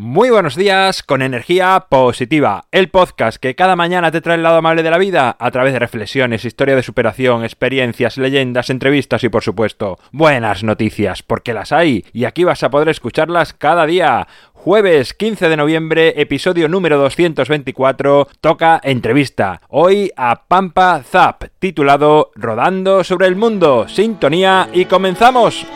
Muy buenos días con energía positiva, el podcast que cada mañana te trae el lado amable de la vida a través de reflexiones, historia de superación, experiencias, leyendas, entrevistas y por supuesto buenas noticias, porque las hay y aquí vas a poder escucharlas cada día. Jueves 15 de noviembre, episodio número 224, toca entrevista. Hoy a Pampa Zap, titulado Rodando sobre el mundo. Sintonía y comenzamos.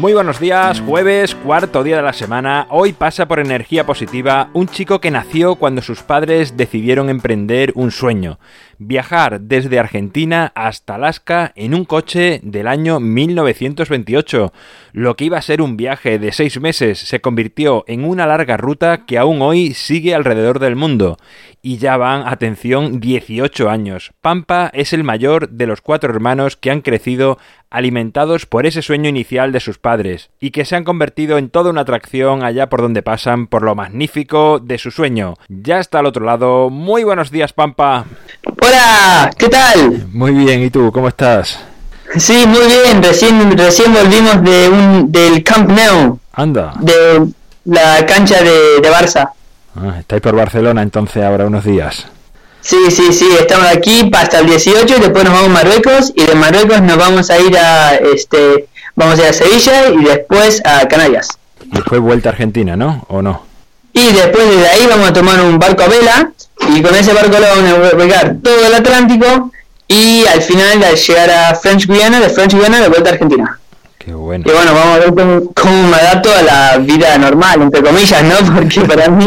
Muy buenos días, jueves, cuarto día de la semana. Hoy pasa por energía positiva un chico que nació cuando sus padres decidieron emprender un sueño, viajar desde Argentina hasta Alaska en un coche del año 1928. Lo que iba a ser un viaje de seis meses se convirtió en una larga ruta que aún hoy sigue alrededor del mundo. Y ya van, atención, 18 años. Pampa es el mayor de los cuatro hermanos que han crecido alimentados por ese sueño inicial de sus padres, y que se han convertido en toda una atracción allá por donde pasan por lo magnífico de su sueño. Ya está al otro lado. Muy buenos días, Pampa. Hola, ¿qué tal? Muy bien, ¿y tú? ¿Cómo estás? Sí, muy bien. Recién, recién volvimos de un, del Camp Nou. Anda. De la cancha de, de Barça. Ah, estáis por Barcelona entonces ahora unos días. Sí, sí, sí, estamos aquí hasta el 18 y después nos vamos a Marruecos y de Marruecos nos vamos a ir a este vamos a ir a Sevilla y después a Canarias. Después vuelta a Argentina, ¿no? ¿O no? Y después de ahí vamos a tomar un barco a vela y con ese barco lo vamos a navegar todo el Atlántico y al final al llegar a French Guiana, de French Guiana de vuelta a Argentina. Qué bueno. Y bueno, vamos a ver cómo, cómo me adapto a la vida normal, entre comillas, ¿no? Porque para mí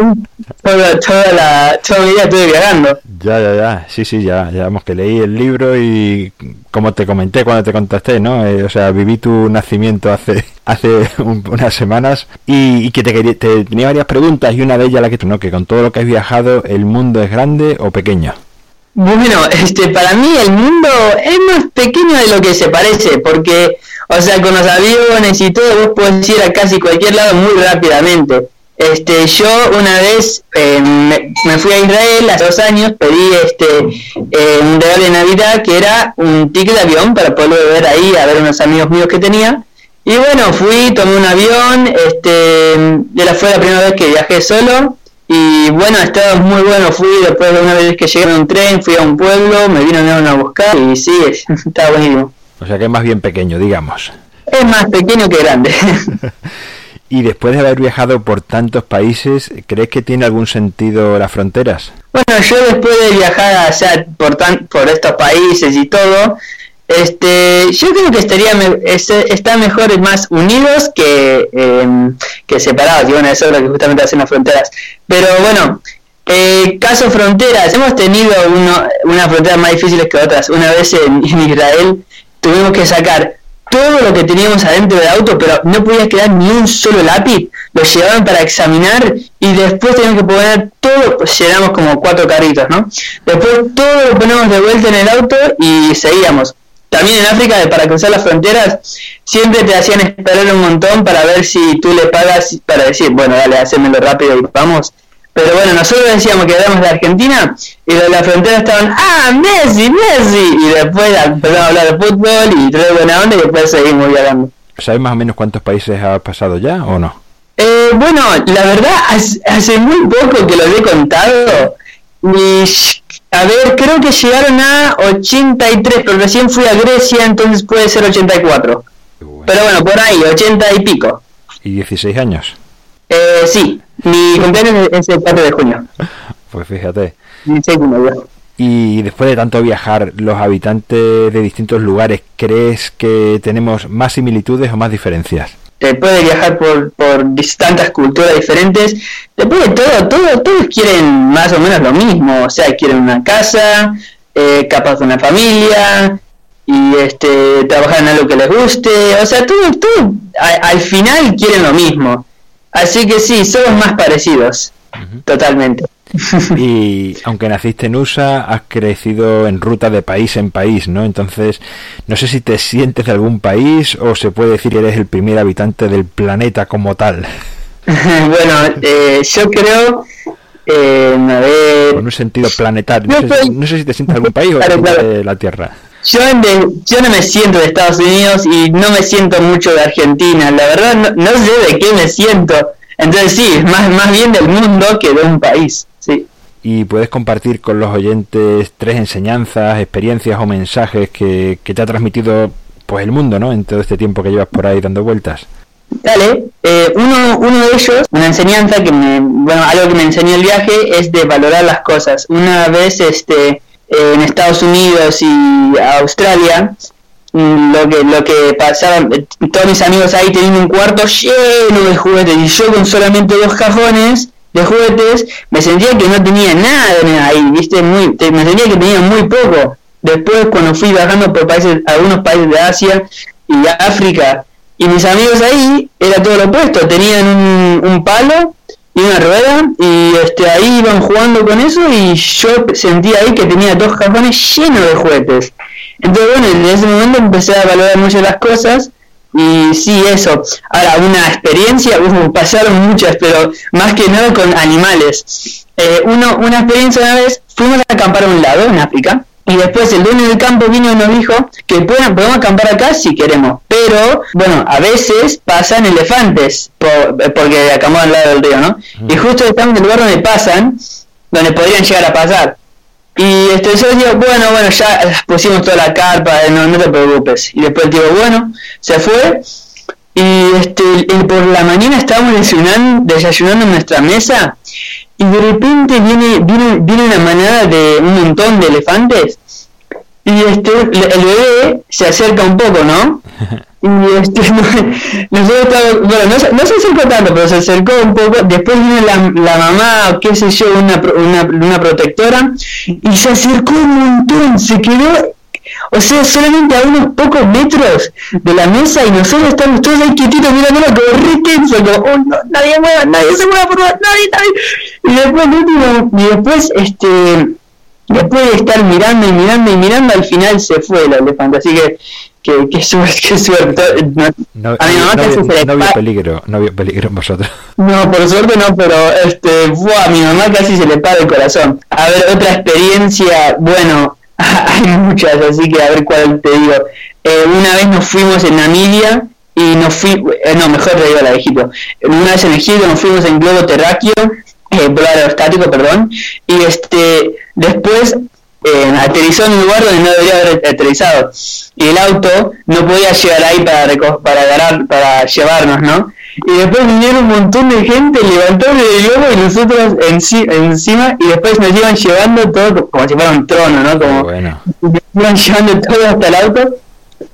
toda, toda la toda mi vida estuve viajando. Ya, ya, ya. Sí, sí, ya. Ya vamos que leí el libro y como te comenté cuando te contacté, ¿no? Eh, o sea, viví tu nacimiento hace hace un- unas semanas y, y que te, te tenía varias preguntas y una de ellas la que tú, ¿no? Que con todo lo que has viajado, ¿el mundo es grande o pequeño? Bueno, este, para mí el mundo es más pequeño de lo que se parece, porque, o sea, con los aviones y todo, vos podés ir a casi cualquier lado muy rápidamente. Este, yo una vez eh, me, me fui a Israel hace dos años, pedí este eh, un regalo de Navidad que era un ticket de avión para poder ver ahí a ver unos amigos míos que tenía. Y bueno, fui, tomé un avión, este, era fue la primera vez que viajé solo y bueno, estaba muy bueno, fui después de una vez que llegué en un tren, fui a un pueblo, me vinieron a buscar y sí, es- estaba buenísimo. O sea que es más bien pequeño, digamos. Es más pequeño que grande. Y después de haber viajado por tantos países, ¿crees que tiene algún sentido las fronteras? bueno, yo después de viajar por, tan, por estos países y todo, este, yo creo que estaría me- es- está mejor más unidos que, em, que separados, y bueno, eso es lo que justamente hacen las fronteras. Pero bueno, eh, caso fronteras, hemos tenido uno, unas fronteras más difíciles que otras. Una vez en, en Israel tuvimos que sacar todo lo que teníamos adentro del auto, pero no podía quedar ni un solo lápiz. Lo llevaban para examinar y después teníamos que poner todo, pues llenamos como cuatro carritos, ¿no? Después todo lo ponemos de vuelta en el auto y seguíamos. También en África, para cruzar las fronteras, siempre te hacían esperar un montón para ver si tú le pagas, para decir, bueno, dale, hacémelo rápido y vamos. Pero bueno, nosotros decíamos que éramos de Argentina y de la frontera estaban, ah, Messi, Messi. Y después empezamos a hablar de fútbol y todo buena onda y después seguimos viajando. ¿Sabes más o menos cuántos países has pasado ya o no? Eh, bueno, la verdad, hace, muy poco que lo he contado. Y, a ver, creo que llegaron a 83, pero recién fui a Grecia, entonces puede ser 84. Pero bueno, por ahí, 80 y pico. ¿Y 16 años? Eh, sí, mi cumpleaños es el 4 de junio. Pues fíjate. 16 y después de tanto viajar, los habitantes de distintos lugares, ¿crees que tenemos más similitudes o más diferencias? Después de viajar por, por distintas culturas diferentes, después de todo, todo, todos quieren más o menos lo mismo, o sea, quieren una casa, eh, capaz de una familia, y este trabajar en algo que les guste, o sea, todo, todo al final quieren lo mismo. Así que sí, somos más parecidos, totalmente. y aunque naciste en USA, has crecido en ruta de país en país, ¿no? Entonces, no sé si te sientes de algún país o se puede decir que eres el primer habitante del planeta como tal. bueno, eh, yo creo eh, a ver... Con un sentido planetario. No, sé, si te sientes de algún país o de la Tierra. Yo, yo no me siento de Estados Unidos y no me siento mucho de Argentina. La verdad, no, sé de qué me siento. Entonces sí, más, más bien del mundo que de un país. Sí. Y puedes compartir con los oyentes tres enseñanzas, experiencias o mensajes que, que te ha transmitido pues el mundo, ¿no? En todo este tiempo que llevas por ahí dando vueltas. Dale, eh, uno, uno de ellos, una enseñanza que me, bueno, algo que me enseñó el viaje es de valorar las cosas. Una vez este, en Estados Unidos y Australia, mm, lo que, lo que pasaba, todos mis amigos ahí tenían un cuarto lleno de juguetes y yo con solamente dos cajones de juguetes me sentía que no tenía nada ahí, viste, muy, me sentía que tenía muy poco. Después cuando fui viajando por países, algunos países de Asia y África, y mis amigos ahí era todo lo opuesto, tenían un, palo y una rueda y este ahí iban jugando con eso y yo sentía ahí que tenía dos cajones llenos de juguetes. Entonces bueno, en ese momento empecé a valorar mucho las cosas y sí, eso. Ahora, una experiencia, pasaron muchas, pero más que nada con animales. Eh, uno, una experiencia una vez, fuimos a acampar a un lado en África y después el dueño del campo vino y nos dijo que puedan, podemos acampar acá si queremos. Pero, bueno, a veces pasan elefantes, porque acampamos al lado del río, ¿no? Y justo estamos en el lugar donde pasan, donde podrían llegar a pasar. Y este, yo digo, bueno, bueno, ya pusimos toda la carpa, no, no te preocupes. Y después el tío, bueno, se fue. Y este, por la mañana estábamos desayunando, desayunando en nuestra mesa y de repente viene, viene, viene una manada de un montón de elefantes y este el bebé se acerca un poco, ¿no? Y este, nosotros bueno, no, no, se acercó tanto, pero se acercó un poco. Después viene la, la mamá, qué sé yo, una, una, una protectora, y se acercó un montón, se quedó o sea, solamente a unos pocos metros de la mesa y nosotros estamos todos ahí quietitos mirando como re tenso, como, oh no, nadie mueva, nadie se mueva por favor, nadie, nadie. Y después, y después, este, después de estar mirando y mirando y mirando, al final se fue el elefante. Así que, que, que suerte, qué suerte. No, a mi mamá no, casi se no, vio peligro, no vio peligro en vosotros. No, por suerte no, pero este, a mi mamá casi se le para el corazón. A ver, otra experiencia, bueno, hay muchas, así que a ver cuál te digo. Eh, una vez nos fuimos en Namibia y nos fuimos, eh, no, mejor te digo la de Egipto. Una vez en Egipto nos fuimos en globo terráqueo, eh, aerostático, perdón, y este después eh, aterrizó en un lugar donde no debería haber aterrizado. Y el auto no podía llegar ahí para, para, agarrar, para llevarnos, ¿no? y después vinieron un montón de gente, levantaron el globo y nosotros encima y después nos iban llevando todo como si fuera un trono, ¿no? Como bueno. nos iban llevando todo hasta el auto.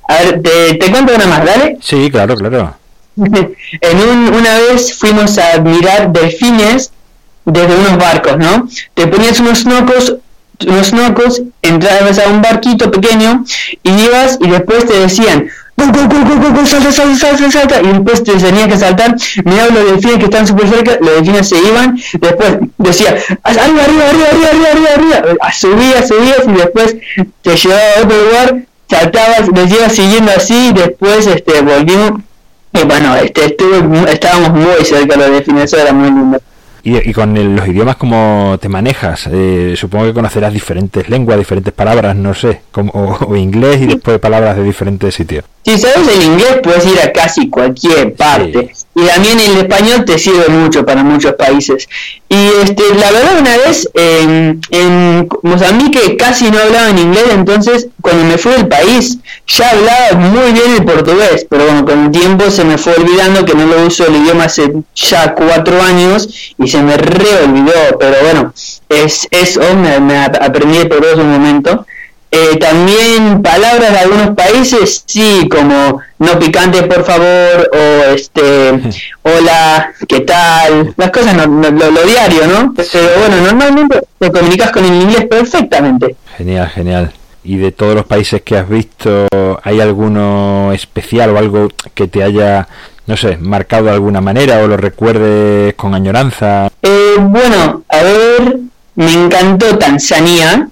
A ver, ¿te, te cuento una más, dale? Sí, claro, claro. en un, una vez fuimos a mirar delfines desde unos barcos, ¿no? Te ponías unos nocos unos nocos, entrabas a un barquito pequeño y ibas y después te decían, salta, salta, salta, salta, y después te tenía que saltar, miraba los delfines que están súper cerca, los delfines se iban, después decía, arriba, arriba, arriba, arriba, arriba, arriba, arriba, subías, subías y después te llevaba a otro lugar, saltabas, los ibas siguiendo así, y después este, volvimos, y bueno, este, estuve, estábamos muy cerca los delfines, eso era muy lindo. Y, con los idiomas, ¿cómo te manejas? Eh, supongo que conocerás diferentes lenguas, diferentes palabras, no sé, como, o, inglés y después palabras de diferentes sitios. Si sabes el inglés, puedes ir a casi cualquier parte. Y también el español te sirve mucho para muchos países. Y este, la verdad, una vez en, en Mozambique casi no hablaba en inglés, entonces cuando me fui del país ya hablaba muy bien el portugués, pero bueno, con el tiempo se me fue olvidando que no lo uso el idioma hace ya cuatro años y se me reolvidó, pero bueno, es eso, me, me aprendí el portugués un momento. Eh, también palabras de algunos países, sí, como no picante por favor, o este, hola, ¿qué tal? Las cosas, no, lo, diario, ¿no? Pero bueno, normalmente te comunicas con el inglés perfectamente. Genial, genial. ¿Y de todos los países que has visto, hay alguno especial o algo que te haya, no sé, marcado de alguna manera o lo recuerdes con añoranza? Eh, bueno, a ver, me encantó Tanzania,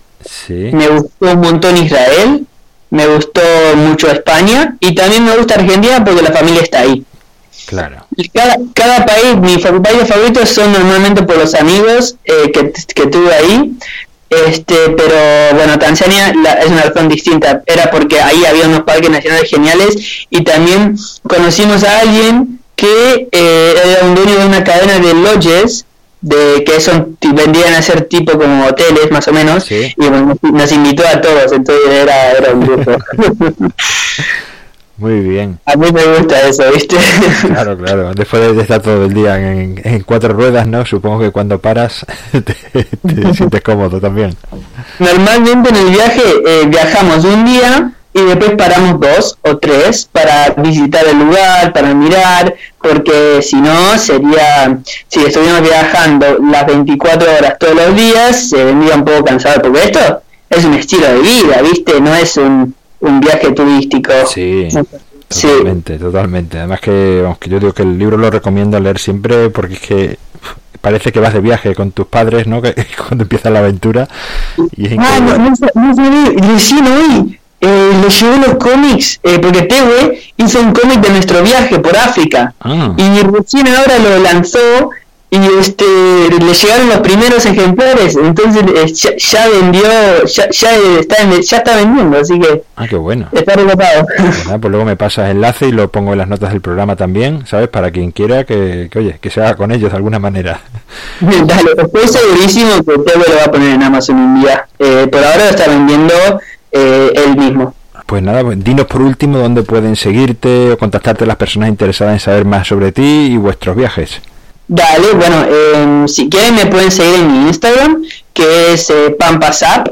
me gustó un montón Israel, me gustó mucho España y también me gusta Argentina porque la familia está ahí. Claro. Cada, cada país, mis países favoritos son normalmente por los amigos eh, que, que, tuve ahí. Este, pero bueno, Tanzania es una razón distinta. Era porque ahí había unos parques nacionales geniales y también conocimos a alguien que eh, era un dueño de una cadena de lodges de que son vendían a ser tipo como hoteles más o menos y nos invitó a todos entonces era, era un grupo Muy bien. A mí me gusta eso, ¿viste? Claro, claro. Después de estar todo el día en, cuatro ruedas, ¿no? Supongo que cuando paras te, sientes cómodo también. Normalmente en el viaje eh, viajamos un día y después paramos dos o tres para visitar el lugar, para mirar, porque si no sería, si estuviéramos viajando las 24 horas todos los días, se vendría un poco cansado, porque esto es un estilo de vida, ¿viste? No es un un viaje turístico. Sí. Totalmente, totalmente. Además que, vamos, que yo digo que el libro lo recomiendo leer siempre porque es que parece que vas de viaje con tus padres, ¿no? Que, cuando empieza la aventura. Y ah, no, no, no, recién hoy eh, le llevé los cómics, eh, porque Tewe hizo un cómic de nuestro viaje por África. Ah. Y recién ahora lo lanzó y este le llegaron los primeros ejemplares. Entonces eh, ya, vendió ya, ya, está ya está vendiendo así que ah qué bueno. está relatado pues, pues luego me pasas enlace y lo pongo en las notas del programa también sabes para quien quiera que, oye que se haga con ellos de alguna manera. Dale estoy segurísimo que Teo lo va a poner en Amazon un día. Eh, por ahora lo está vendiendo eh, él mismo pues nada, pues, dinos por último dónde pueden seguirte o contactarte las personas interesadas en saber más sobre ti y vuestros viajes. Dale, bueno, eh, si quieren me pueden seguir en mi Instagram, que es eh, Pampasap.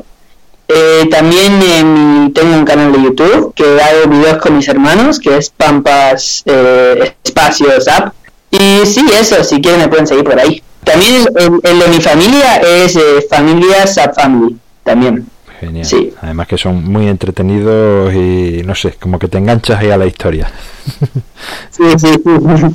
Eh, también tengo un canal de YouTube que hago videos con mis hermanos, que es Pampas eh, Espacios App. Y sí, eso, si quieren me pueden seguir por ahí. También el, de mi familia es eh, Familia Zap Family, también. Genial. Sí. Además que son muy entretenidos y no sé, como que te enganchas ahí a la historia. sí, sí, sí.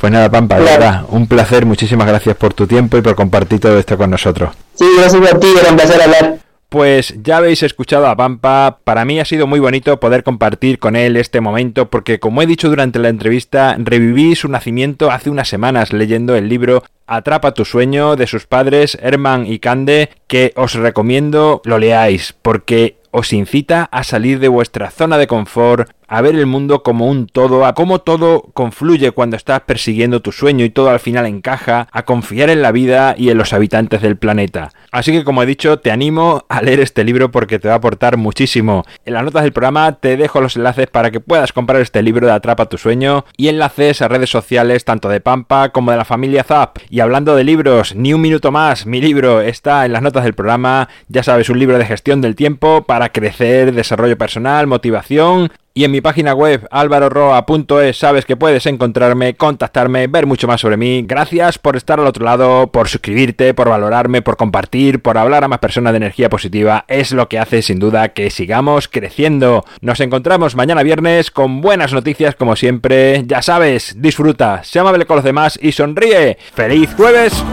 Pues nada, Pampa, de verdad, un placer, muchísimas gracias por tu tiempo y por compartir todo esto con nosotros. Sí, gracias a ti, era un placer hablar. Pues ya habéis escuchado a Pampa, para mí ha sido muy bonito poder compartir con él este momento porque como he dicho durante la entrevista, reviví su nacimiento hace unas semanas leyendo el libro Atrapa tu sueño de sus padres Herman y Cande, que os recomiendo lo leáis porque os incita a salir de vuestra zona de confort, a ver el mundo como un todo, a cómo todo confluye cuando estás persiguiendo tu sueño y todo al final encaja, a confiar en la vida y en los habitantes del planeta. Así que como he dicho, te animo a leer este libro porque te va a aportar muchísimo. En las notas del programa te dejo los enlaces para que puedas comprar este libro de Atrapa tu sueño y enlaces a redes sociales tanto de Pampa como de la familia Zap. Y hablando de libros, ni un minuto más, mi libro está en las notas del programa, ya sabes, un libro de gestión del tiempo para crecer, desarrollo personal, motivación y en mi página web alvaroroa.es sabes que puedes encontrarme, contactarme, ver mucho más sobre mí. Gracias por estar al otro lado, por suscribirte, por valorarme, por compartir, por hablar a más personas de energía positiva. Es lo que hace sin duda que sigamos creciendo. Nos encontramos mañana viernes con buenas noticias como siempre. Ya sabes, disfruta, sea amable con los demás y sonríe. ¡Feliz jueves!